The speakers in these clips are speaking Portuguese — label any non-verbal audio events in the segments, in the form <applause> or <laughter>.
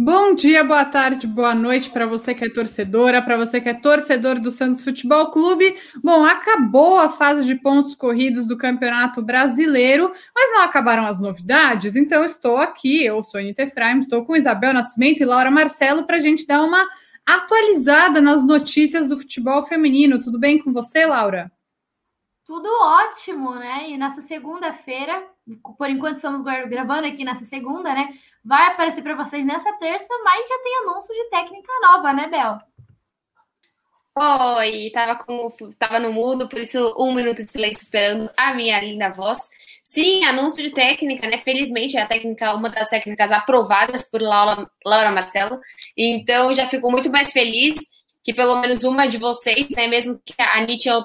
Bom dia, boa tarde, boa noite para você que é torcedora, para você que é torcedor do Santos Futebol Clube. Bom, acabou a fase de pontos corridos do Campeonato Brasileiro, mas não acabaram as novidades, então estou aqui, eu sou Anitta Efraim, estou com Isabel Nascimento e Laura Marcelo para a gente dar uma atualizada nas notícias do futebol feminino. Tudo bem com você, Laura? Tudo ótimo, né? E nessa segunda-feira, por enquanto estamos gravando aqui nessa segunda, né? Vai aparecer para vocês nessa terça, mas já tem anúncio de técnica nova, né, Bel? Oi, tava, com, tava no mudo, por isso um minuto de silêncio esperando a minha linda voz. Sim, anúncio de técnica, né? Felizmente é a técnica, uma das técnicas aprovadas por Laura, Laura Marcelo. Então já fico muito mais feliz que pelo menos uma de vocês, né? Mesmo que a Anitta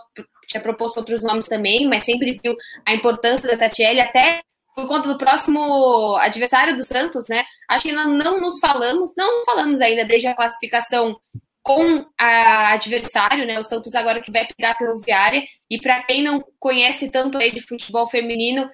tinha proposto outros nomes também, mas sempre viu a importância da Tatiele, até por conta do próximo adversário do Santos, né? Acho que nós não nos falamos, não falamos ainda desde a classificação com a adversário, né? O Santos agora que vai pegar a Ferroviária. E para quem não conhece tanto aí de futebol feminino,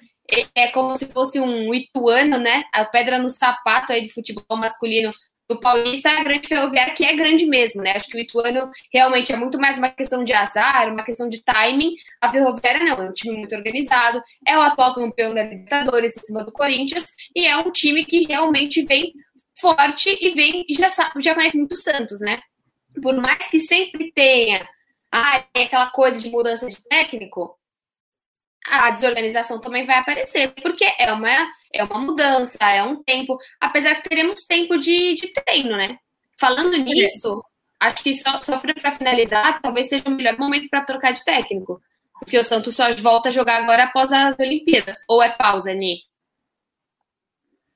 é como se fosse um Ituano, né? A pedra no sapato aí de futebol masculino do Paulista a grande ferroviária, que é grande mesmo, né? Acho que o Ituano realmente é muito mais uma questão de azar, uma questão de timing. A ferroviária não, é um time muito organizado, é o atual campeão da Libertadores em cima do Corinthians, e é um time que realmente vem forte e vem já sabe, já conhece muito Santos, né? Por mais que sempre tenha ah, aquela coisa de mudança de técnico, a desorganização também vai aparecer, porque é uma, é uma mudança, é um tempo, apesar que teremos tempo de, de treino, né? Falando nisso, acho que só, só para finalizar, talvez seja o melhor momento para trocar de técnico, porque o Santos só volta a jogar agora após as Olimpíadas, ou é pausa, Ni?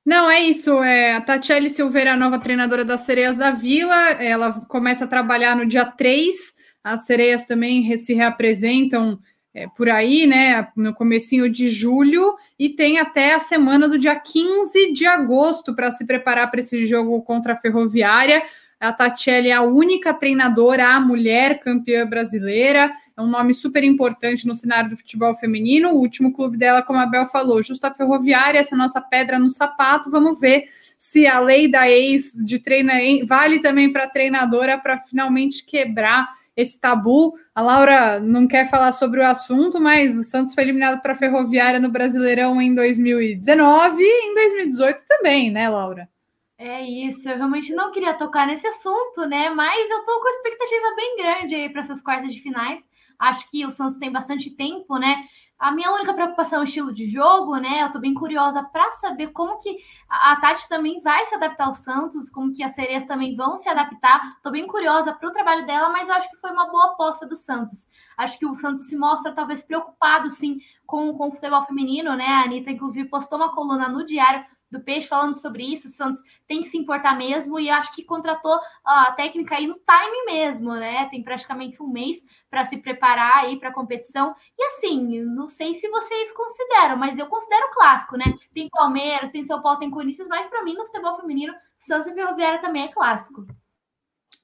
Não, é isso. É, a Tatiele Silveira, a nova treinadora das Sereias da Vila, ela começa a trabalhar no dia 3. As sereias também se reapresentam é, por aí, né, no comecinho de julho, e tem até a semana do dia 15 de agosto para se preparar para esse jogo contra a Ferroviária. A Tatiele é a única treinadora, a mulher campeã brasileira, é um nome super importante no cenário do futebol feminino. O último clube dela, como a Bel falou, justo a Ferroviária, essa nossa pedra no sapato. Vamos ver se a lei da ex de treina vale também para treinadora para finalmente quebrar esse tabu. A Laura não quer falar sobre o assunto, mas o Santos foi eliminado para a Ferroviária no Brasileirão em 2019 e em 2018 também, né, Laura? É isso, eu realmente não queria tocar nesse assunto, né? Mas eu tô com expectativa bem grande aí para essas quartas de finais. Acho que o Santos tem bastante tempo, né? A minha única preocupação é o estilo de jogo, né? Eu tô bem curiosa para saber como que a Tati também vai se adaptar ao Santos, como que as sereias também vão se adaptar. Tô bem curiosa para o trabalho dela, mas eu acho que foi uma boa aposta do Santos. Acho que o Santos se mostra talvez preocupado, sim, com, com o futebol feminino, né? A Anitta, inclusive, postou uma coluna no Diário do Peixe falando sobre isso. O Santos tem que se importar mesmo e acho que contratou a técnica aí no time mesmo, né? Tem praticamente um mês para se preparar aí para a competição. E assim, não sei se vocês consideram, mas eu considero clássico, né? Tem Palmeiras, tem São Paulo, tem Corinthians, mas para mim no futebol feminino, Santos e Ferroviária também é clássico.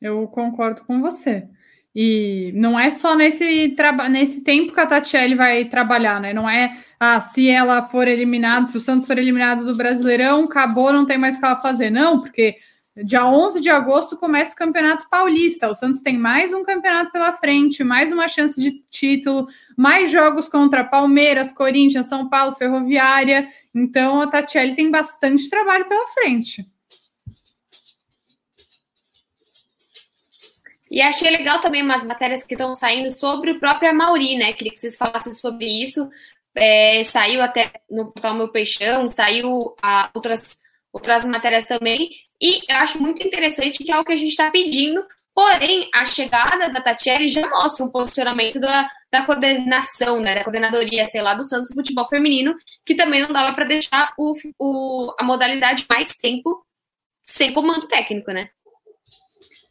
Eu concordo com você. E não é só nesse, nesse tempo que a Tatiele vai trabalhar, né? Não é ah, se ela for eliminada, se o Santos for eliminado do Brasileirão, acabou, não tem mais o que ela fazer. Não, porque dia 11 de agosto começa o Campeonato Paulista. O Santos tem mais um campeonato pela frente, mais uma chance de título, mais jogos contra Palmeiras, Corinthians, São Paulo, Ferroviária. Então a Tatiele tem bastante trabalho pela frente. E achei legal também umas matérias que estão saindo sobre o próprio Mauri, né? Queria que vocês falassem sobre isso. É, saiu até no portal Meu Peixão, saiu a, outras, outras matérias também. E eu acho muito interessante que é o que a gente está pedindo. Porém, a chegada da Tatiele já mostra um posicionamento da, da coordenação, né, da coordenadoria, sei lá, do Santos Futebol Feminino, que também não dava para deixar o, o, a modalidade mais tempo sem comando técnico, né?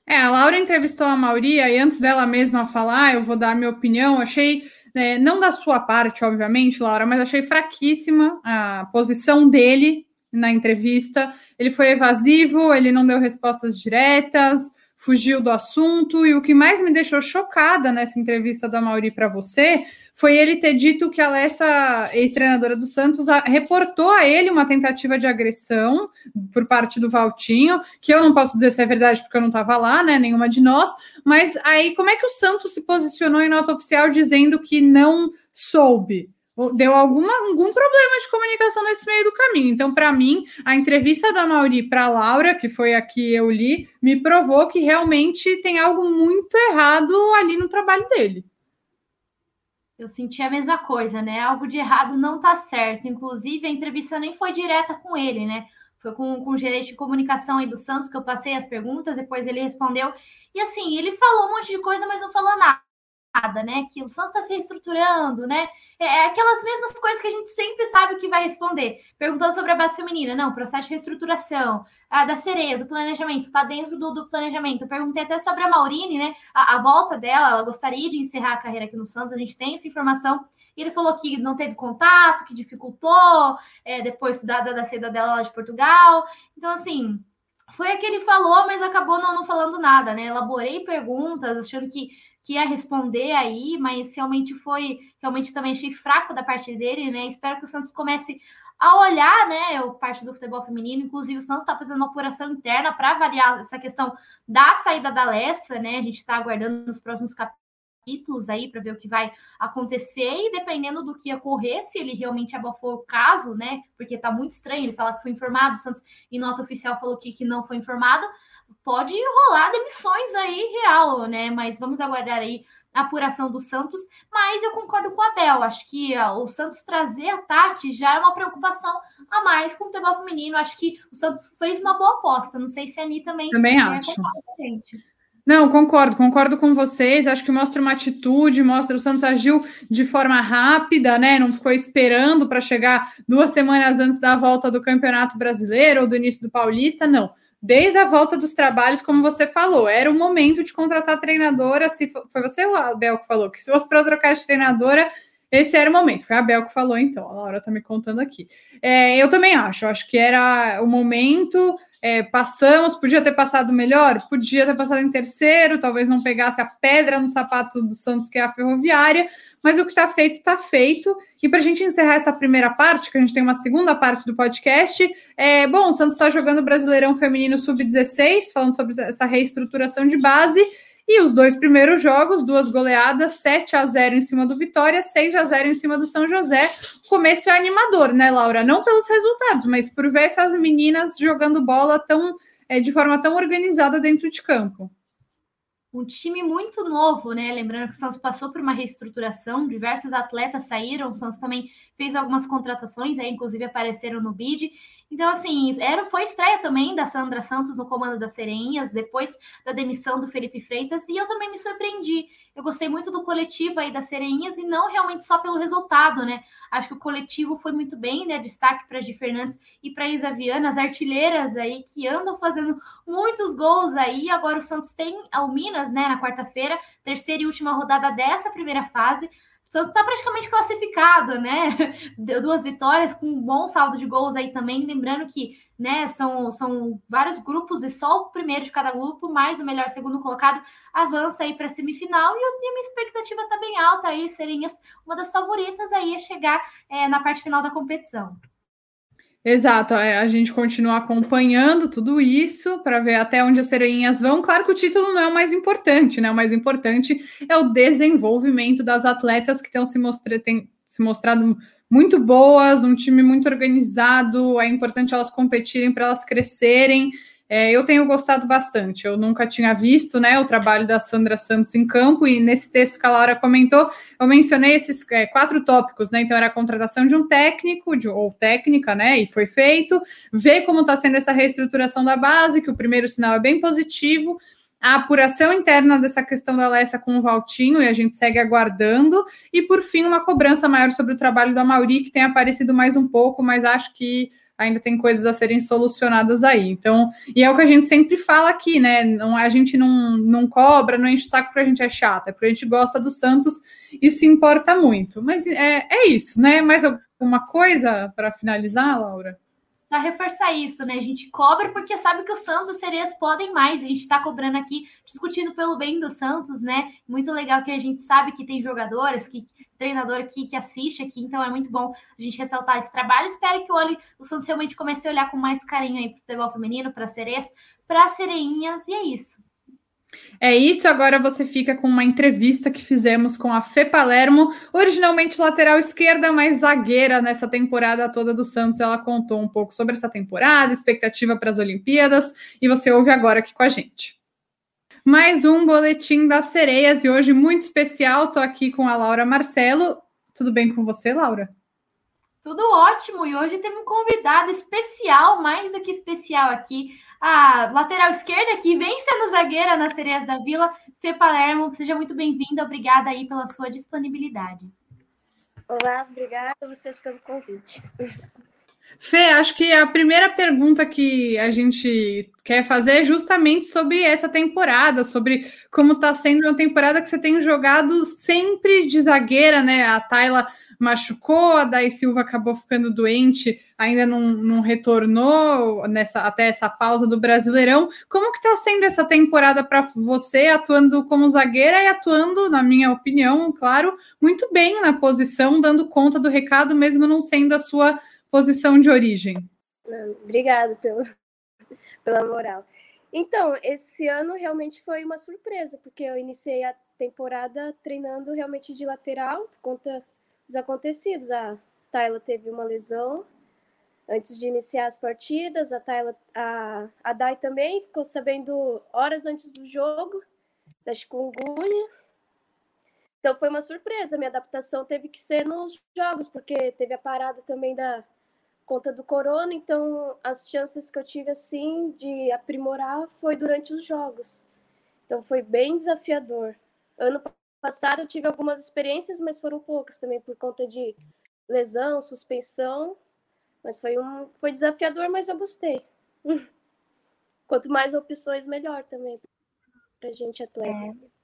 É, a Laura entrevistou a Mauri e antes dela mesma falar, eu vou dar a minha opinião. Achei, né, não da sua parte, obviamente, Laura, mas achei fraquíssima a posição dele na entrevista. Ele foi evasivo, ele não deu respostas diretas, fugiu do assunto. E o que mais me deixou chocada nessa entrevista da Mauri para você foi ele ter dito que a Alessa, ex-treinadora do Santos, reportou a ele uma tentativa de agressão por parte do Valtinho, que eu não posso dizer se é verdade porque eu não estava lá, né? Nenhuma de nós. Mas aí, como é que o Santos se posicionou em nota oficial dizendo que não soube? deu alguma, algum problema de comunicação nesse meio do caminho. Então, para mim, a entrevista da Mauri para Laura, que foi a que eu li, me provou que realmente tem algo muito errado ali no trabalho dele. Eu senti a mesma coisa, né? Algo de errado não tá certo. Inclusive, a entrevista nem foi direta com ele, né? Foi com, com o gerente de comunicação aí do Santos que eu passei as perguntas, depois ele respondeu. E assim, ele falou um monte de coisa, mas não falou nada né? Que o Santos está se reestruturando, né? É, é aquelas mesmas coisas que a gente sempre sabe o que vai responder. Perguntando sobre a base feminina, não, processo de reestruturação, a da Cereza, o planejamento, está dentro do, do, planejamento. Eu perguntei até sobre a Maurine, né? A, a, volta dela, ela gostaria de encerrar a carreira aqui no Santos, a gente tem essa informação. E ele falou que não teve contato, que dificultou é, depois da, da, da dela lá de Portugal. Então, assim, foi a que ele falou, mas acabou não, não falando nada, né? Elaborei perguntas, achando que que ia responder aí, mas realmente foi, realmente também achei fraco da parte dele, né? Espero que o Santos comece a olhar, né, o parte do futebol feminino, inclusive o Santos está fazendo uma apuração interna para avaliar essa questão da saída da Lessa, né? A gente está aguardando nos próximos capítulos aí para ver o que vai acontecer e dependendo do que ocorrer, se ele realmente abafou o caso, né? Porque está muito estranho ele falar que foi informado, o Santos em nota oficial falou que, que não foi informado pode rolar demissões aí real, né? Mas vamos aguardar aí a apuração do Santos. Mas eu concordo com o Abel. Acho que ó, o Santos trazer a Tati já é uma preocupação a mais com o futebol feminino. Acho que o Santos fez uma boa aposta. Não sei se a Ani também. Também acho. Não, concordo, concordo com vocês. Acho que mostra uma atitude, mostra o Santos agiu de forma rápida, né? Não ficou esperando para chegar duas semanas antes da volta do Campeonato Brasileiro ou do início do Paulista, não desde a volta dos trabalhos, como você falou, era o momento de contratar treinadora. Se foi você ou a Abel que falou que se fosse para trocar de treinadora, esse era o momento. Foi a Abel que falou, então. A Laura está me contando aqui. É, eu também acho. Acho que era o momento. É, passamos, podia ter passado melhor, podia ter passado em terceiro, talvez não pegasse a pedra no sapato do Santos, que é a ferroviária, mas o que está feito, está feito. E para a gente encerrar essa primeira parte, que a gente tem uma segunda parte do podcast, é bom, o Santos está jogando o Brasileirão Feminino Sub-16, falando sobre essa reestruturação de base. E os dois primeiros jogos, duas goleadas, 7 a 0 em cima do Vitória, 6 a 0 em cima do São José. O começo é animador, né, Laura? Não pelos resultados, mas por ver essas meninas jogando bola tão é, de forma tão organizada dentro de campo um time muito novo, né? Lembrando que o Santos passou por uma reestruturação, diversos atletas saíram, o Santos também fez algumas contratações, aí, inclusive apareceram no bid. Então, assim, era, foi estreia também da Sandra Santos no comando das Sereinhas, depois da demissão do Felipe Freitas, e eu também me surpreendi. Eu gostei muito do coletivo aí das Sereinhas e não realmente só pelo resultado, né? Acho que o coletivo foi muito bem, né? Destaque para a Gi Fernandes e para a Isa Viana, as artilheiras aí que andam fazendo muitos gols aí. Agora o Santos tem o Minas, né, na quarta-feira, terceira e última rodada dessa primeira fase. Santos está praticamente classificado, né? <laughs> Deu duas vitórias com um bom saldo de gols aí também. Lembrando que né, são, são vários grupos e só o primeiro de cada grupo, mais o melhor segundo colocado, avança aí para a semifinal. E tenho uma expectativa tá bem alta aí, Serinhas, uma das favoritas aí a chegar é, na parte final da competição. Exato, é, a gente continua acompanhando tudo isso para ver até onde as sereias vão. Claro que o título não é o mais importante, né? O mais importante é o desenvolvimento das atletas que estão se, mostra têm se muito boas, um time muito organizado. É importante elas competirem para elas crescerem. É, eu tenho gostado bastante. Eu nunca tinha visto né, o trabalho da Sandra Santos em campo, e nesse texto que a Laura comentou, eu mencionei esses é, quatro tópicos, né? Então, era a contratação de um técnico de, ou técnica, né? E foi feito, ver como está sendo essa reestruturação da base, que o primeiro sinal é bem positivo. A apuração interna dessa questão da Alessa com o Valtinho, e a gente segue aguardando. E, por fim, uma cobrança maior sobre o trabalho da Mauri, que tem aparecido mais um pouco, mas acho que ainda tem coisas a serem solucionadas aí. Então, e é o que a gente sempre fala aqui, né? Não, a gente não, não cobra, não enche o saco porque a gente é chata, é porque a gente gosta do Santos e se importa muito. Mas é, é isso, né? Mais alguma coisa para finalizar, Laura? Só reforçar isso, né? A gente cobra porque sabe que o Santos e as sereias podem mais. A gente está cobrando aqui, discutindo pelo bem do Santos, né? Muito legal que a gente sabe que tem jogadores, que treinador aqui que assiste aqui, então é muito bom a gente ressaltar esse trabalho. Espero que o, o Santos realmente comece a olhar com mais carinho aí para o futebol feminino, para sereias, para sereinhas, e é isso. É isso, agora você fica com uma entrevista que fizemos com a Fê Palermo, originalmente lateral esquerda, mas zagueira nessa temporada toda do Santos. Ela contou um pouco sobre essa temporada, expectativa para as Olimpíadas, e você ouve agora aqui com a gente. Mais um boletim das sereias, e hoje muito especial, estou aqui com a Laura Marcelo. Tudo bem com você, Laura? Tudo ótimo, e hoje temos um convidado especial, mais do que especial aqui, a lateral esquerda, que vem sendo zagueira nas Sereias da Vila, Fê Palermo. Seja muito bem-vinda, obrigada aí pela sua disponibilidade. Olá, obrigada a vocês pelo convite. Fê, acho que a primeira pergunta que a gente quer fazer é justamente sobre essa temporada, sobre como está sendo uma temporada que você tem jogado sempre de zagueira, né? A Tayla machucou, a Dai Silva acabou ficando doente, ainda não, não retornou nessa, até essa pausa do Brasileirão. Como que está sendo essa temporada para você, atuando como zagueira e atuando, na minha opinião, claro, muito bem na posição, dando conta do recado, mesmo não sendo a sua posição de origem? Obrigada pelo, pela moral. Então, esse ano realmente foi uma surpresa, porque eu iniciei a temporada treinando realmente de lateral, por conta acontecidos. A Tayla teve uma lesão antes de iniciar as partidas, a Tayla, a, a Dai também ficou sabendo horas antes do jogo da chikungunya. Então foi uma surpresa, minha adaptação teve que ser nos jogos, porque teve a parada também da conta do corona, então as chances que eu tive assim de aprimorar foi durante os jogos. Então foi bem desafiador. Ano passado eu tive algumas experiências, mas foram poucas também por conta de lesão, suspensão. Mas foi um foi desafiador, mas eu gostei. <laughs> Quanto mais opções, melhor também para gente atleta. É.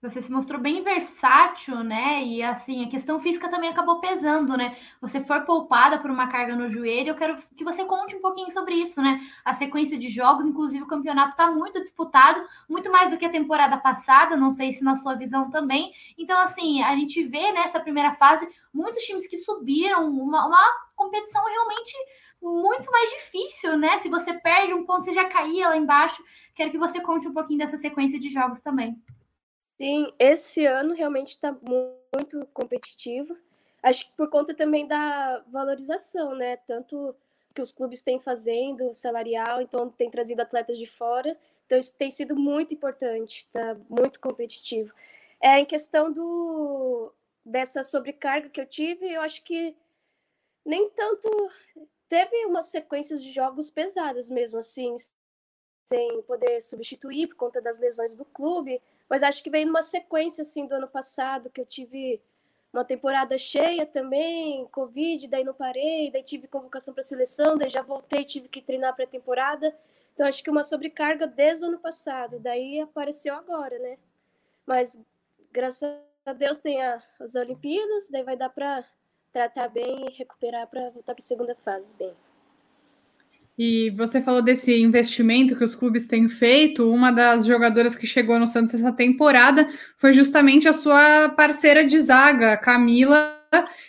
Você se mostrou bem versátil, né? E assim, a questão física também acabou pesando, né? Você foi poupada por uma carga no joelho. Eu quero que você conte um pouquinho sobre isso, né? A sequência de jogos, inclusive o campeonato está muito disputado, muito mais do que a temporada passada. Não sei se na sua visão também. Então, assim, a gente vê nessa primeira fase muitos times que subiram, uma, uma competição realmente muito mais difícil, né? Se você perde um ponto, você já caía lá embaixo. Quero que você conte um pouquinho dessa sequência de jogos também. Sim, esse ano realmente está muito competitivo. Acho que por conta também da valorização, né? Tanto que os clubes têm fazendo salarial, então tem trazido atletas de fora. Então isso tem sido muito importante, está muito competitivo. É em questão do dessa sobrecarga que eu tive, eu acho que nem tanto teve uma sequência de jogos pesadas mesmo assim, sem poder substituir por conta das lesões do clube, mas acho que veio numa sequência assim do ano passado que eu tive uma temporada cheia também, Covid, daí não parei, daí tive convocação para seleção, daí já voltei, tive que treinar pré-temporada. Então acho que uma sobrecarga desde o ano passado, daí apareceu agora, né? Mas graças a Deus tem a, as Olimpíadas, daí vai dar para tratar bem e recuperar para voltar para a segunda fase bem. E você falou desse investimento que os clubes têm feito. Uma das jogadoras que chegou no Santos essa temporada foi justamente a sua parceira de zaga, Camila,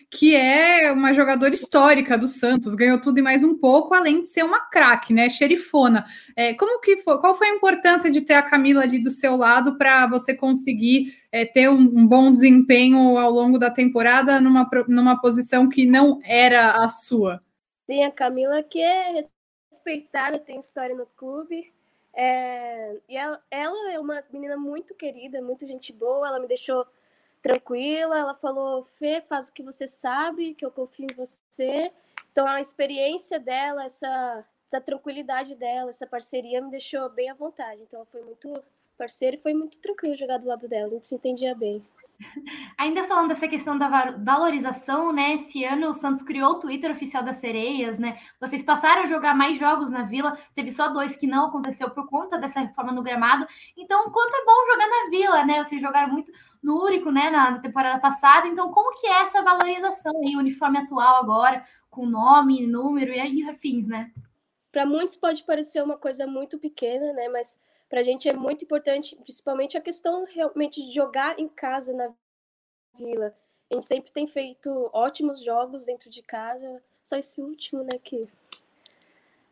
que é uma jogadora histórica do Santos, ganhou tudo e mais um pouco, além de ser uma craque, né? Xerifona. É, como que foi, qual foi a importância de ter a Camila ali do seu lado para você conseguir é, ter um, um, bom desempenho ao longo da temporada numa, numa posição que não era a sua? Sim, a Camila que é respeitada, tem história no clube. É, e ela, ela, é uma menina muito querida, muito gente boa. Ela me deixou tranquila. Ela falou: Fê, faz o que você sabe, que eu confio em você. Então, a experiência dela, essa, essa tranquilidade dela, essa parceria me deixou bem à vontade. Então, foi muito parceira e foi muito tranquilo jogar do lado dela. A gente se entendia bem. Ainda falando dessa questão da valorização, né? Esse ano o Santos criou o Twitter oficial das Sereias, né? Vocês passaram a jogar mais jogos na Vila, teve só dois que não aconteceu por conta dessa reforma no gramado. Então, quanto é bom jogar na Vila, né? Vocês jogaram muito no Úrico, né, na temporada passada. Então, como que é essa valorização aí, o uniforme atual agora, com nome, número e aí afins, né? Para muitos pode parecer uma coisa muito pequena, né? Mas para a gente é muito importante, principalmente a questão realmente de jogar em casa na Vila. A gente sempre tem feito ótimos jogos dentro de casa, só esse último, né, que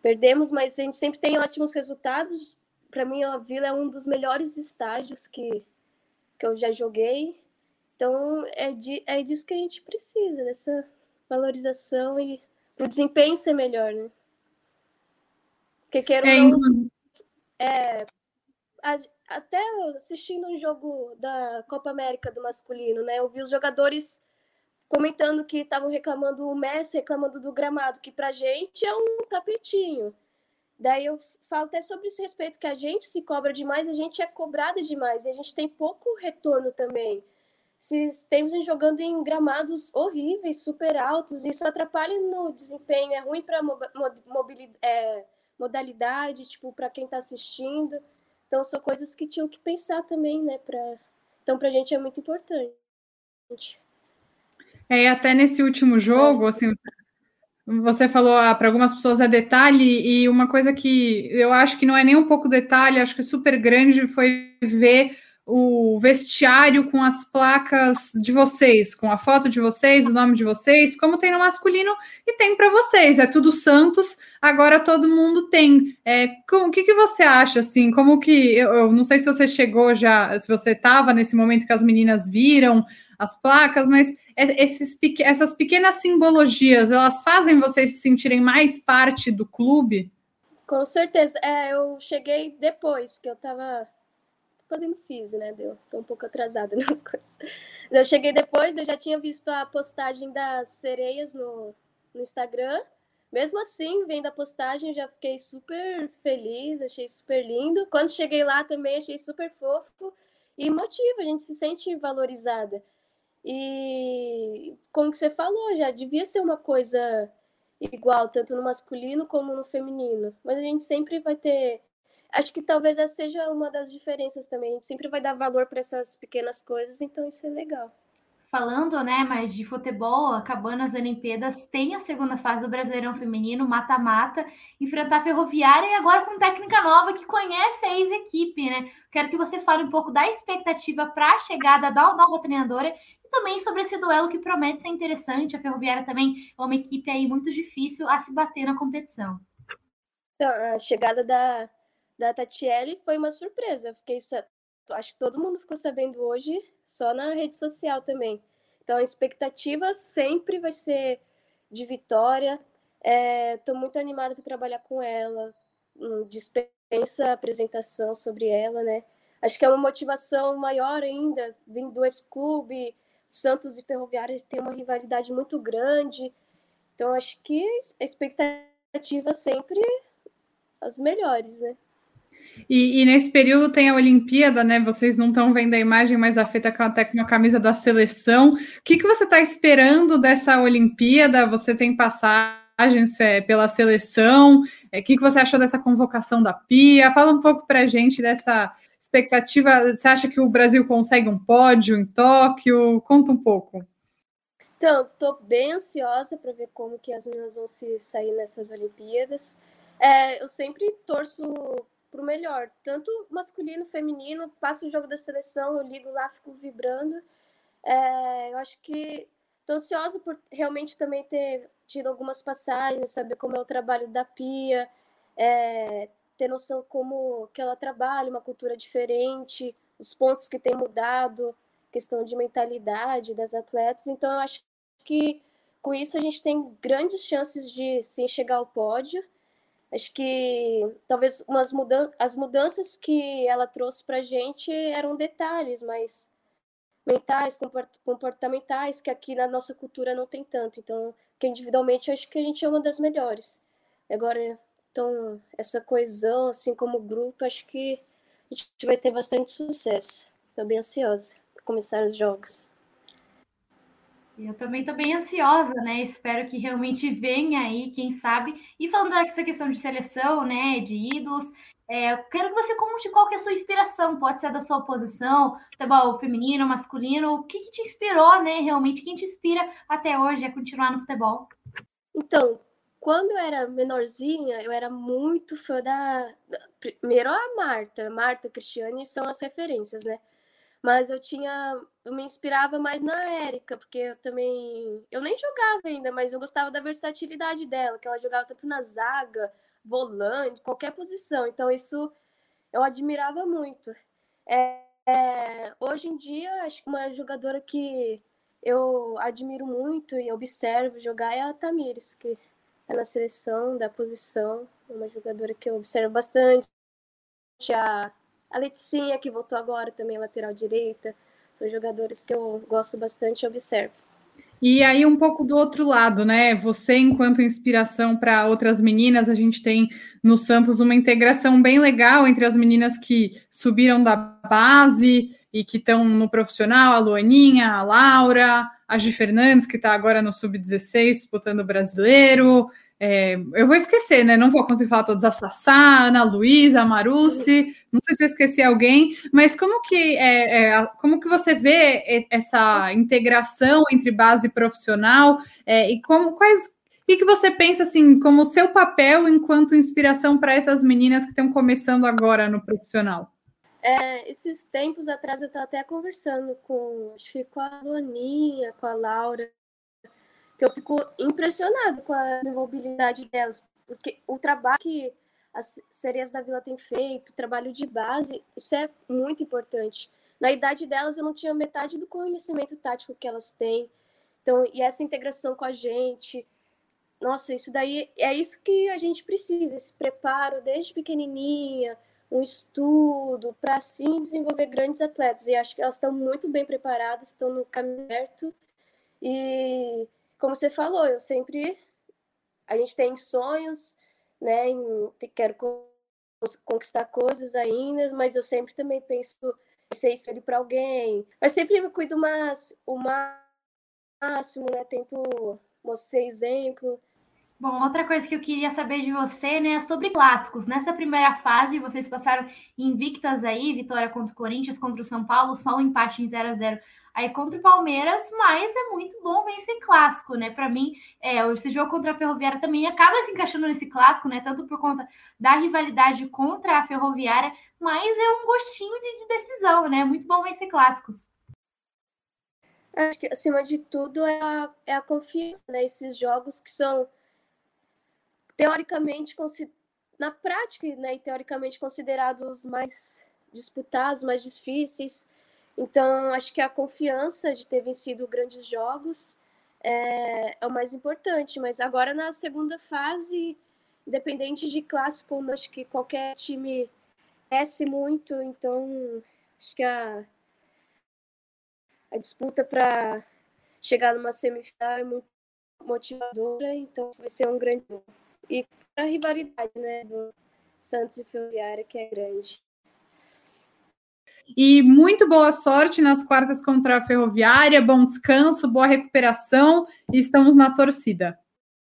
perdemos, mas a gente sempre tem ótimos resultados. Para mim, a Vila é um dos melhores estádios que, que eu já joguei. Então, é, de, é disso que a gente precisa, dessa valorização e o desempenho ser melhor, né? Porque quero é, não, é, até assistindo um jogo da Copa América do masculino, né? Eu vi os jogadores comentando que estavam reclamando o Messi, reclamando do gramado, que pra gente é um tapetinho. Daí eu falo até sobre esse respeito que a gente se cobra demais, a gente é cobrada demais e a gente tem pouco retorno também. Se temos jogando em gramados horríveis, super altos, isso atrapalha no desempenho, é ruim para é, modalidade, tipo, para quem está assistindo. Então, são coisas que tinham que pensar também, né? Pra... Então, para a gente é muito importante. É, e até nesse último jogo, assim, você falou ah, para algumas pessoas é detalhe, e uma coisa que eu acho que não é nem um pouco detalhe, acho que é super grande foi ver o vestiário com as placas de vocês, com a foto de vocês, o nome de vocês, como tem no masculino e tem para vocês. É tudo Santos, agora todo mundo tem. É, com, o que, que você acha assim? Como que eu, eu não sei se você chegou já, se você estava nesse momento que as meninas viram as placas, mas esses, essas pequenas simbologias, elas fazem vocês se sentirem mais parte do clube? Com certeza. É, eu cheguei depois que eu estava fazendo físico, né? Deu, tô um pouco atrasada <laughs> nas coisas. Eu cheguei depois, eu já tinha visto a postagem das sereias no, no Instagram. Mesmo assim, vendo a postagem, já fiquei super feliz, achei super lindo. Quando cheguei lá também, achei super fofo e motiva, a gente se sente valorizada. E como que você falou, já devia ser uma coisa igual, tanto no masculino como no feminino. Mas a gente sempre vai ter acho que talvez essa seja uma das diferenças também. A gente sempre vai dar valor para essas pequenas coisas, então isso é legal. Falando, né, mais de futebol, acabando as Olimpíadas, tem a segunda fase do Brasileirão Feminino, mata-mata, enfrentar a Ferroviária e agora com técnica nova que conhece a ex-equipe, né? Quero que você fale um pouco da expectativa para a chegada da nova treinadora e também sobre esse duelo que promete ser interessante. A Ferroviária também é uma equipe aí muito difícil a se bater na competição. Então, a chegada da, da Tatiele foi uma surpresa. Eu fiquei, acho que todo mundo ficou sabendo hoje, só na rede social também. Então a expectativa sempre vai ser de vitória. Estou é, muito animada para trabalhar com ela. Dispensa a apresentação sobre ela, né? Acho que é uma motivação maior ainda, vindo do ex-clube, Santos e Ferroviária tem uma rivalidade muito grande. Então acho que a expectativa sempre as melhores, né? E, e, nesse período tem a Olimpíada, né? Vocês não estão vendo a imagem, mas a feita com até com a camisa da seleção. O que, que você está esperando dessa Olimpíada? Você tem passagens pela seleção? É, o que, que você achou dessa convocação da Pia? Fala um pouco para gente dessa expectativa. Você acha que o Brasil consegue um pódio em Tóquio? Conta um pouco. Então, estou bem ansiosa para ver como que as meninas vão se sair nessas Olimpíadas. É, eu sempre torço pro melhor, tanto masculino, feminino, passo o jogo da seleção, eu ligo lá, fico vibrando. É, eu acho que tô ansiosa por realmente também ter tido algumas passagens, saber como é o trabalho da Pia, é, ter noção como que ela trabalha, uma cultura diferente, os pontos que tem mudado, questão de mentalidade das atletas. Então, eu acho que com isso a gente tem grandes chances de sim chegar ao pódio. Acho que talvez umas mudan as mudanças que ela trouxe para a gente eram detalhes, mas mentais, comportamentais, que aqui na nossa cultura não tem tanto. Então, que individualmente acho que a gente é uma das melhores. Agora, então, essa coesão, assim como grupo, acho que a gente vai ter bastante sucesso. Estou bem ansiosa para começar os jogos. Eu também estou bem ansiosa, né? Espero que realmente venha aí, quem sabe. E falando dessa questão de seleção, né, de ídolos, é, eu quero que você conte qual que é a sua inspiração. Pode ser da sua posição, futebol feminino, masculino. O que, que te inspirou, né? Realmente, quem te inspira até hoje a continuar no futebol? Então, quando eu era menorzinha, eu era muito fã da. Primeiro a Marta. Marta, Cristiane são as referências, né? Mas eu tinha. Eu me inspirava mais na Érica, porque eu também. Eu nem jogava ainda, mas eu gostava da versatilidade dela, que ela jogava tanto na zaga, volante, qualquer posição. Então, isso eu admirava muito. É, é, hoje em dia, acho que uma jogadora que eu admiro muito e observo jogar é a Tamires, que é na seleção da posição, é uma jogadora que eu observo bastante. A, a Leticinha, que voltou agora, também lateral direita. São jogadores que eu gosto bastante e observo. E aí, um pouco do outro lado, né? Você, enquanto inspiração para outras meninas, a gente tem no Santos uma integração bem legal entre as meninas que subiram da base e que estão no profissional, a Luaninha, a Laura, a Gi Fernandes, que está agora no Sub-16, disputando o brasileiro. É, eu vou esquecer, né? Não vou conseguir falar todas. A Sassá, Ana Luísa, a Maruci, não sei se eu esqueci alguém, mas como que, é, é, como que você vê essa integração entre base e profissional? É, e como, quais, o que, você pensa assim, como seu papel enquanto inspiração para essas meninas que estão começando agora no profissional? É, esses tempos atrás eu estava até conversando com, acho que com a Loninha, com a Laura, que eu fico impressionada com a desenvolvibilidade delas, porque o trabalho que as sereias da Vila têm feito, o trabalho de base, isso é muito importante. Na idade delas eu não tinha metade do conhecimento tático que elas têm. Então, e essa integração com a gente, nossa, isso daí é isso que a gente precisa, esse preparo desde pequenininha, um estudo para assim desenvolver grandes atletas. E acho que elas estão muito bem preparadas, estão no caminho certo. E como você falou, eu sempre a gente tem sonhos, né, em quero conquistar coisas ainda, mas eu sempre também penso ser espelho para alguém. Mas sempre me cuido mais o máximo, né? Tento mostrar exemplo Bom, outra coisa que eu queria saber de você, né, é sobre clássicos. Nessa primeira fase, vocês passaram invictas aí, vitória contra o Corinthians, contra o São Paulo, só um empate em 0 a 0 aí contra o Palmeiras, mas é muito bom vencer clássico, né? Para mim, é, esse jogo contra a Ferroviária também acaba se encaixando nesse clássico, né? Tanto por conta da rivalidade contra a Ferroviária, mas é um gostinho de, de decisão, né? Muito bom vencer clássicos. Acho que, acima de tudo, é a, é a confiança, né? Esses jogos que são teoricamente, na prática, né, teoricamente considerados mais disputados, mais difíceis. Então, acho que a confiança de ter vencido grandes jogos é, é o mais importante. Mas agora, na segunda fase, independente de clássico, acho que qualquer time cresce muito. Então, acho que a, a disputa para chegar numa semifinal é muito motivadora. Então, vai ser um grande e a rivalidade né, do Santos e Ferroviária, que é grande. E muito boa sorte nas quartas contra a Ferroviária, bom descanso, boa recuperação e estamos na torcida.